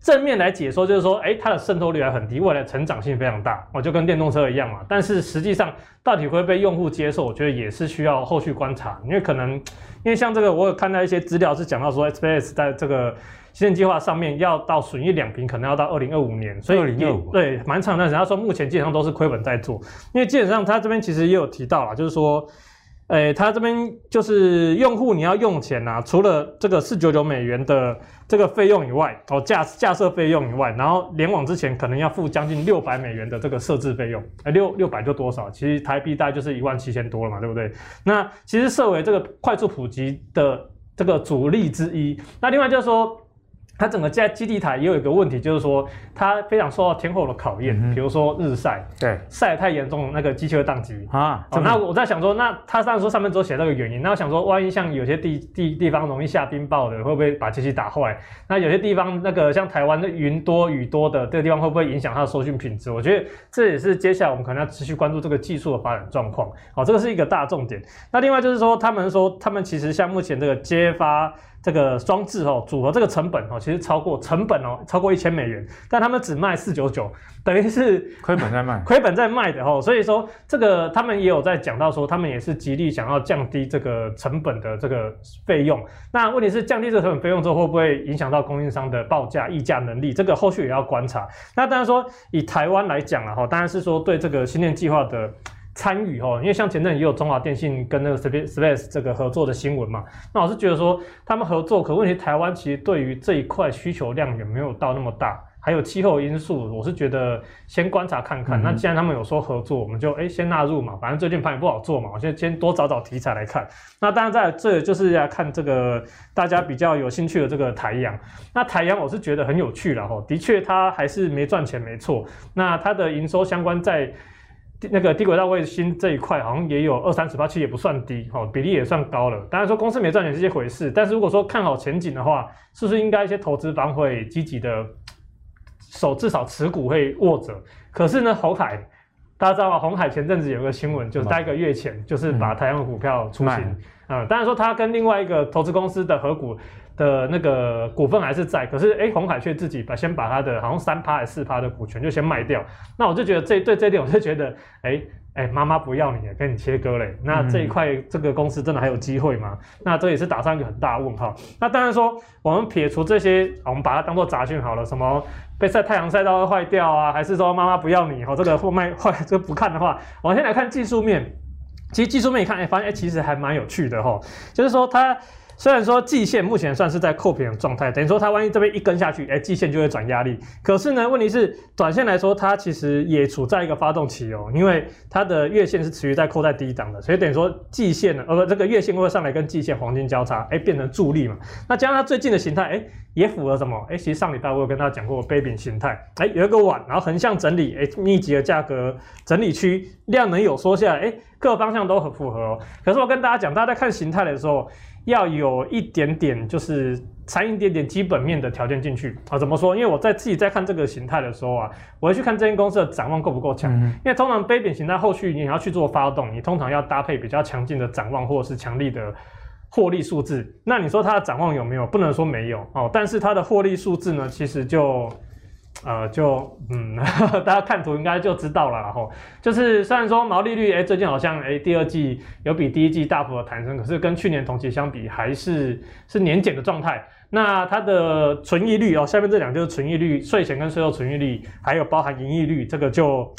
正面来解说就是说，哎，它的渗透率还很低，未来成长性非常大，哦，就跟电动车一样嘛。但是实际上到底会被用户接受，我觉得也是需要后续观察。因为可能，因为像这个，我有看到一些资料是讲到说，SpaceX 在这个星链计划上面要到损益两平，可能要到二零二五年，所以2025对蛮长的时间。他说目前基本上都是亏本在做，因为基本上他这边其实也有提到了，就是说。诶，他这边就是用户，你要用钱呐、啊，除了这个四九九美元的这个费用以外，哦，架架设费用以外，然后联网之前可能要付将近六百美元的这个设置费用，诶，六六百就多少？其实台币大概就是一万七千多了嘛，对不对？那其实设为这个快速普及的这个主力之一。那另外就是说。它整个在基地台也有一个问题，就是说它非常受到天候的考验，嗯、比如说日晒，对，晒太严重，那个机器会宕机啊。那我在想说，那它上说上面都写这个原因，那我想说，万一像有些地地地方容易下冰雹的，会不会把机器打坏？那有些地方那个像台湾的云多雨多的这个地方，会不会影响它的收讯品质？我觉得这也是接下来我们可能要持续关注这个技术的发展状况。好，这个是一个大重点。那另外就是说，他们说他们其实像目前这个接发。这个装置哦，组合这个成本哦，其实超过成本哦，超过一千美元，但他们只卖四九九，等于是亏本在卖，亏本在卖的哦。所以说这个他们也有在讲到说，他们也是极力想要降低这个成本的这个费用。那问题是降低这个成本费用之后，会不会影响到供应商的报价议价能力？这个后续也要观察。那当然说以台湾来讲了哈，当然是说对这个星链计划的。参与哦，因为像前阵也有中华电信跟那个 Space 这个合作的新闻嘛，那我是觉得说他们合作，可问题台湾其实对于这一块需求量也没有到那么大，还有气候因素，我是觉得先观察看看。嗯、那既然他们有说合作，我们就哎先纳入嘛，反正最近盘也不好做嘛，我先先多找找题材来看。那当然在这就是要看这个大家比较有兴趣的这个台阳，那台阳我是觉得很有趣了哈，的确它还是没赚钱没错，那它的营收相关在。那个低轨道卫星这一块好像也有二三十八，其实也不算低，哈，比例也算高了。当然说公司没赚钱是一回事，但是如果说看好前景的话，是不是应该一些投资方会积极的手至少持股会握着？可是呢，红海大家知道吗？红海前阵子有个新闻，就是大概一个月前，就是把台湾的股票出清，嗯，当然说它跟另外一个投资公司的合股。的那个股份还是在，可是哎，红海却自己把先把他的好像三趴还是四趴的股权就先卖掉，那我就觉得这对这一点我就觉得，哎哎，妈妈不要你，跟你切割嘞，那这一块这个公司真的还有机会吗？那这也是打上一个很大的问号。那当然说，我们撇除这些，我们把它当做杂讯好了，什么被晒太阳晒到会坏掉啊，还是说妈妈不要你，哦，这个货卖坏这个不看的话，我们先来看技术面。其实技术面一看，哎，发现哎，其实还蛮有趣的哈，就是说它。虽然说季线目前算是在扣平的状态，等于说它万一这边一根下去，哎，季线就会转压力。可是呢，问题是短线来说，它其实也处在一个发动期哦，因为它的月线是持续在扣在低档的，所以等于说季线呢，呃不，这个月线会上来跟季线黄金交叉，哎，变成助力嘛。那加上它最近的形态，哎，也符合什么？哎，其实上礼拜我有跟大家讲过杯柄形态，哎，有一个碗，然后横向整理，哎，密集的价格整理区，量能有缩下来，哎，各方向都很符合哦。可是我跟大家讲，大家在看形态的时候。要有一点点，就是掺一点点基本面的条件进去啊？怎么说？因为我在自己在看这个形态的时候啊，我会去看这间公司的展望够不够强。嗯、因为通常杯柄形态后续你要去做发动，你通常要搭配比较强劲的展望或者是强力的获利数字。那你说它的展望有没有？不能说没有哦，但是它的获利数字呢，其实就。呃，就嗯，*laughs* 大家看图应该就知道了，然后就是虽然说毛利率，哎，最近好像哎，第二季有比第一季大幅的弹升，可是跟去年同期相比，还是是年减的状态。那它的存益率哦，下面这两就是存益率，税前跟税后存益率，还有包含盈利率，这个就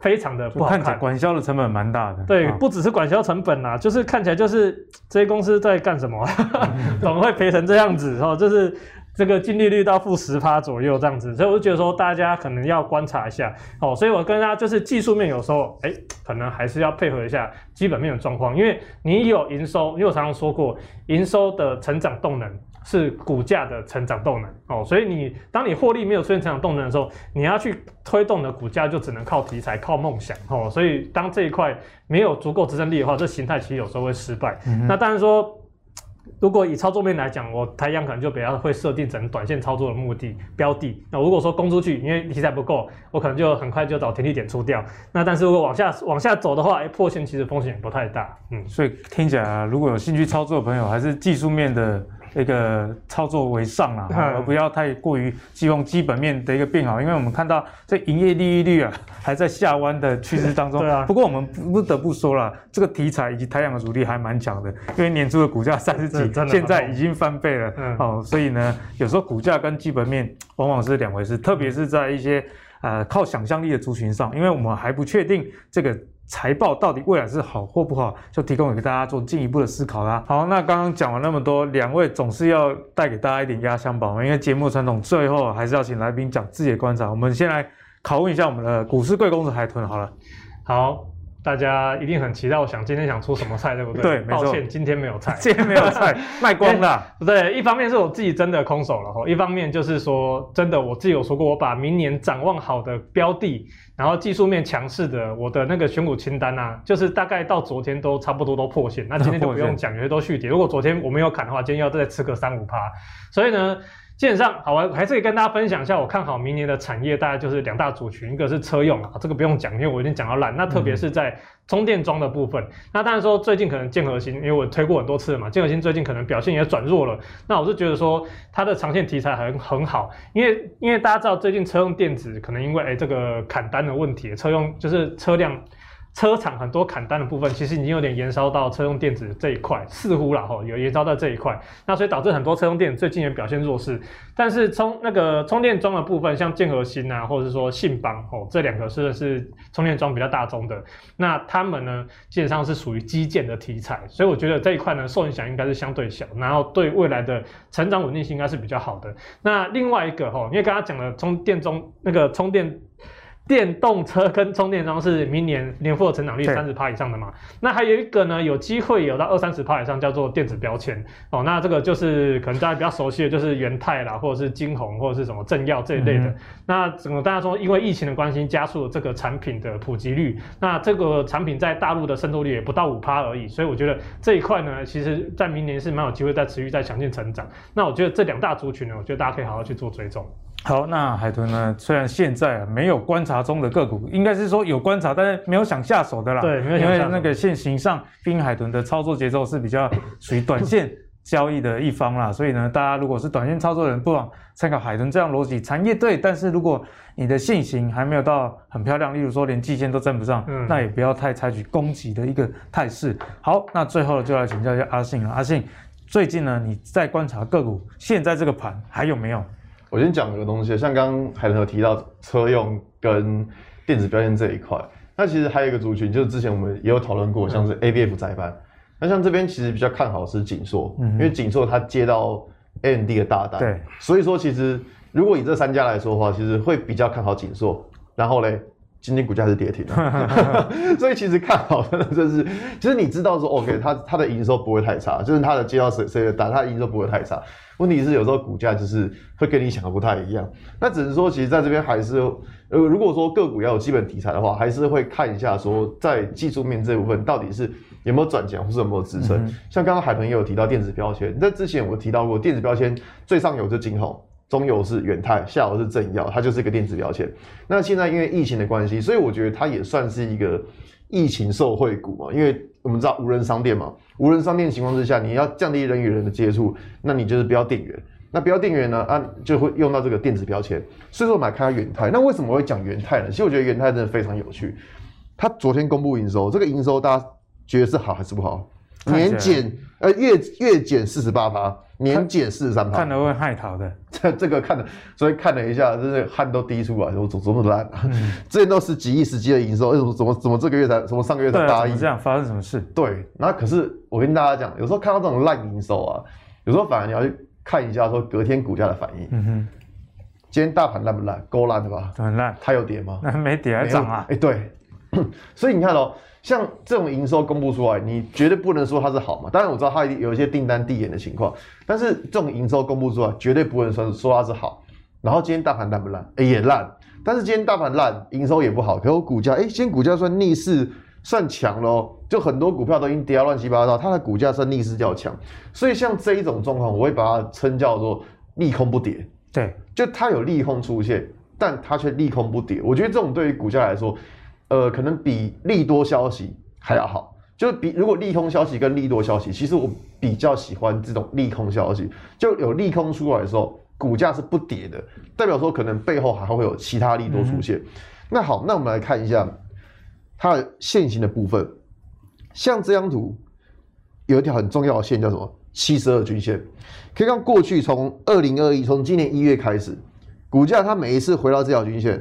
非常的不好看。看管销的成本蛮大的。对，不只是管销成本啦，就是看起来就是这些公司在干什么，*laughs* *laughs* 怎么会赔成这样子哦？就是。这个净利率到负十趴左右这样子，所以我就觉得说大家可能要观察一下哦。所以我跟大家就是技术面有时候哎，可能还是要配合一下基本面的状况，因为你有营收，因为我常常说过，营收的成长动能是股价的成长动能哦。所以你当你获利没有出现成长动能的时候，你要去推动的股价就只能靠题材、靠梦想哦。所以当这一块没有足够支撑力的话，这形态其实有时候会失败。嗯、那当然说。如果以操作面来讲，我台阳可能就比较会设定成短线操作的目的标的。那如果说攻出去，因为题材不够，我可能就很快就找停利点出掉。那但是如果往下往下走的话，哎，破线其实风险不太大。嗯，所以听起来，如果有兴趣操作的朋友，还是技术面的。一个操作为上啊，而不要太过于希望基本面的一个变好，因为我们看到这营业利益率啊还在下弯的趋势当中。对啊。不过我们不得不说了，这个题材以及太阳的主力还蛮强的，因为年初的股价三十几，现在已经翻倍了。嗯。哦，所以呢，有时候股价跟基本面往往是两回事，特别是在一些呃靠想象力的族群上，因为我们还不确定这个。财报到底未来是好或不好，就提供给大家做进一步的思考啦。好，那刚刚讲完那么多，两位总是要带给大家一点压箱宝，因为节目传统，最后还是要请来宾讲自己的观察。我们先来拷问一下我们的股市贵公子海豚好了。好，大家一定很期待，我想今天想出什么菜，对不对？对，抱歉，今天没有菜，*laughs* 今天没有菜，*laughs* 卖光了。对，一方面是我自己真的空手了哈，一方面就是说真的，我自己有说过，我把明年展望好的标的，然后技术面强势的，我的那个选股清单啊，就是大概到昨天都差不多都破线，那今天就不用 *laughs* 讲，有些都续跌。如果昨天我没有砍的话，今天要再吃个三五趴，所以呢。基本上，好，我还是可以跟大家分享一下，我看好明年的产业，大概就是两大族群，一个是车用啊，这个不用讲，因为我已经讲到烂。那特别是在充电桩的部分，那当然说最近可能建和兴，因为我推过很多次了嘛，建和兴最近可能表现也转弱了。那我是觉得说它的长线题材很很好，因为因为大家知道最近车用电子可能因为哎这个砍单的问题，车用就是车辆。车厂很多砍单的部分，其实已经有点延烧到车用电子这一块，似乎啦吼，有延烧到这一块，那所以导致很多车用电子最近也表现弱势。但是充那个充电桩的部分，像建和新啊，或者是说信邦哦，这两个是是充电桩比较大宗的，那他们呢基本上是属于基建的题材，所以我觉得这一块呢受影响应该是相对小，然后对未来的成长稳定性应该是比较好的。那另外一个吼，因为刚刚讲了充电中那个充电。电动车跟充电桩是明年年复合成长率三十趴以上的嘛？那还有一个呢，有机会有到二三十趴以上，叫做电子标签哦。那这个就是可能大家比较熟悉的，就是元泰啦，或者是晶宏，或者是什么正耀这一类的。嗯、那整个大家说，因为疫情的关系，加速了这个产品的普及率。那这个产品在大陆的渗透率也不到五趴而已，所以我觉得这一块呢，其实在明年是蛮有机会再持续再强劲成长。那我觉得这两大族群呢，我觉得大家可以好好去做追踪。好，那海豚呢？虽然现在没有观察中的个股，应该是说有观察，但是没有想下手的啦。对，没有想因为那个现行上，滨海豚的操作节奏是比较属于短线交易的一方啦。所以呢，大家如果是短线操作的人，不妨参考海豚这样逻辑，产业对。但是如果你的线形还没有到很漂亮，例如说连季线都站不上，嗯、那也不要太采取攻击的一个态势。好，那最后就来请教一下阿信了。阿信，最近呢，你在观察个股，现在这个盘还有没有？我先讲一个东西，像刚刚海伦有提到车用跟电子标签这一块，那其实还有一个族群，就是之前我们也有讨论过，像是 ABF 载板。那像这边其实比较看好是景硕，嗯、因为景硕它接到 AMD 的大单，对，所以说其实如果以这三家来说的话，其实会比较看好景硕。然后嘞，今天股价是跌停的，*laughs* 所以其实看好的就是，其实你知道说 OK，它它的营收不会太差，就是它的接到谁谁的单，它的营收不会太差。问题是有时候股价就是会跟你想的不太一样，那只是说其实在这边还是呃，如果说个股要有基本题材的话，还是会看一下说在技术面这部分到底是有没有转强或是有没有支撑。嗯、像刚刚海豚也有提到电子标签，在之前我提到过电子标签最上游是晶宏，中游是元泰，下游是正耀，它就是一个电子标签。那现在因为疫情的关系，所以我觉得它也算是一个疫情受惠股嘛，因为我们知道无人商店嘛。无人商店情况之下，你要降低人与人的接触，那你就是不要电源。那不要电源呢？啊，就会用到这个电子标签。所以说我们来看下元泰。那为什么会讲元泰呢？其实我觉得元泰真的非常有趣。他昨天公布营收，这个营收大家觉得是好还是不好？年减呃月月减四十八趴，年减四十三趴，看了会害逃的。这这个看了，所以看了一下，真是汗都滴出来，我怎怎么烂？嗯、之前都是几亿、十几亿的营收，为什么怎么怎么这个月才，怎么上个月才八亿？这样发生什么事？对，那可是我跟大家讲，有时候看到这种烂营收啊，有时候反而你要去看一下说隔天股价的反应。嗯哼，今天大盘烂不烂？够烂的吧？很烂。它有跌吗？那 *laughs* 没跌还涨啊？哎、欸，对。*coughs* 所以你看哦。像这种营收公布出来，你绝对不能说它是好嘛。当然我知道它有一些订单递延的情况，但是这种营收公布出来，绝对不能说说它是好。然后今天大盘烂不烂？哎，也烂。但是今天大盘烂，营收也不好，可我股价，哎，今天股价算逆势，算强咯。就很多股票都已经跌到乱七八糟，它的股价算逆势较强。所以像这一种状况，我会把它称叫做利空不跌。对，就它有利空出现，但它却利空不跌。我觉得这种对于股价来说。呃，可能比利多消息还要好，就是比如果利空消息跟利多消息，其实我比较喜欢这种利空消息，就有利空出来的时候，股价是不跌的，代表说可能背后还会有其他利多出现。嗯、那好，那我们来看一下它的线型的部分，像这张图有一条很重要的线叫什么？七十二均线，可以看过去从二零二一从今年一月开始，股价它每一次回到这条均线，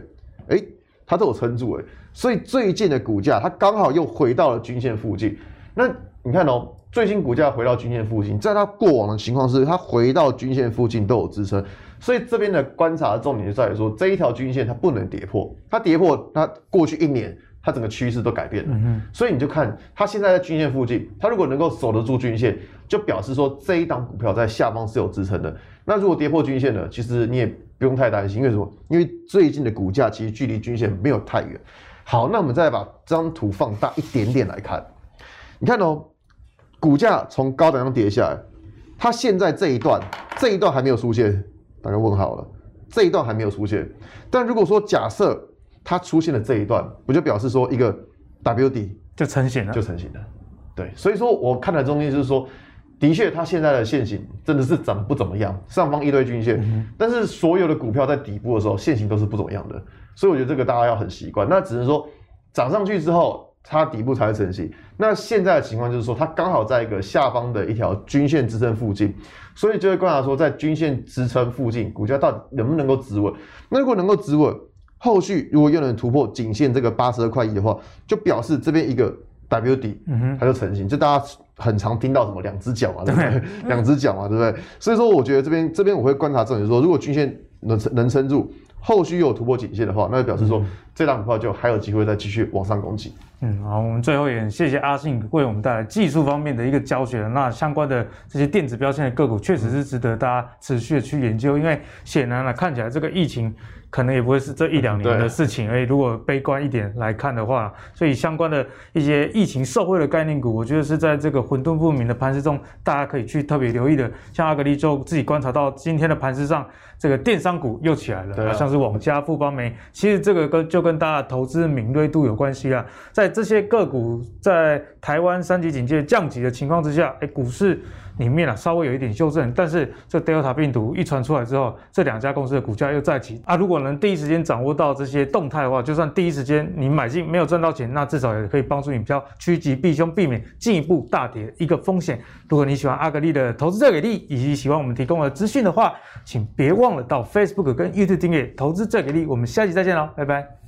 哎、欸，它都有撑住、欸，哎。所以最近的股价，它刚好又回到了均线附近。那你看哦，最近股价回到均线附近，在它过往的情况是，它回到均线附近都有支撑。所以这边的观察的重点就在于说，这一条均线它不能跌破，它跌破，它过去一年它整个趋势都改变了。嗯。所以你就看它现在在均线附近，它如果能够守得住均线，就表示说这一档股票在下方是有支撑的。那如果跌破均线呢？其实你也不用太担心，因为什么？因为最近的股价其实距离均线没有太远。好，那我们再把这张图放大一点点来看，你看哦，股价从高档上跌下来，它现在这一段这一段还没有出现，大家问好了，这一段还没有出现。但如果说假设它出现了这一段，不就表示说一个 W 底就成型了，就成型了。对，所以说我看的中间就是说，的确它现在的线型真的是长不怎么样，上方一堆均线，嗯、但是所有的股票在底部的时候线型都是不怎么样的。所以我觉得这个大家要很习惯，那只能说涨上去之后，它底部才会成型。那现在的情况就是说，它刚好在一个下方的一条均线支撑附近，所以就会观察说，在均线支撑附近，股价到底能不能够止稳？那如果能够止稳，后续如果又能突破颈线这个八十二块一的话，就表示这边一个 W 底，它就成型。就大家很常听到什么两只脚嘛，对不对？两只脚嘛，对不对？所以说，我觉得这边这边我会观察重点说，如果均线能撑能撑住。后续又有突破颈线的话，那就表示说这档股票就还有机会再继续往上攻击。嗯，好，我们最后也很谢谢阿信为我们带来技术方面的一个教学。那相关的这些电子标签的个股，确实是值得大家持续的去研究，因为显然呢，看起来这个疫情。可能也不会是这一两年的事情，而如果悲观一点来看的话，所以相关的一些疫情受惠的概念股，我觉得是在这个混沌不明的盘势中，大家可以去特别留意的。像阿格力就自己观察到今天的盘势上，这个电商股又起来了，像是网家、富邦媒，其实这个跟就跟大家投资敏锐度有关系啊。在这些个股在台湾三级警戒降级的情况之下，哎，股市。里面啊稍微有一点修正，但是这 Delta 病毒一传出来之后，这两家公司的股价又再起啊。如果能第一时间掌握到这些动态的话，就算第一时间你买进没有赚到钱，那至少也可以帮助你比较趋吉避凶，避免进一步大跌一个风险。如果你喜欢阿格力的投资最给力，以及喜欢我们提供的资讯的话，请别忘了到 Facebook 跟 YouTube 订阅投资最给力。我们下期再见喽，拜拜。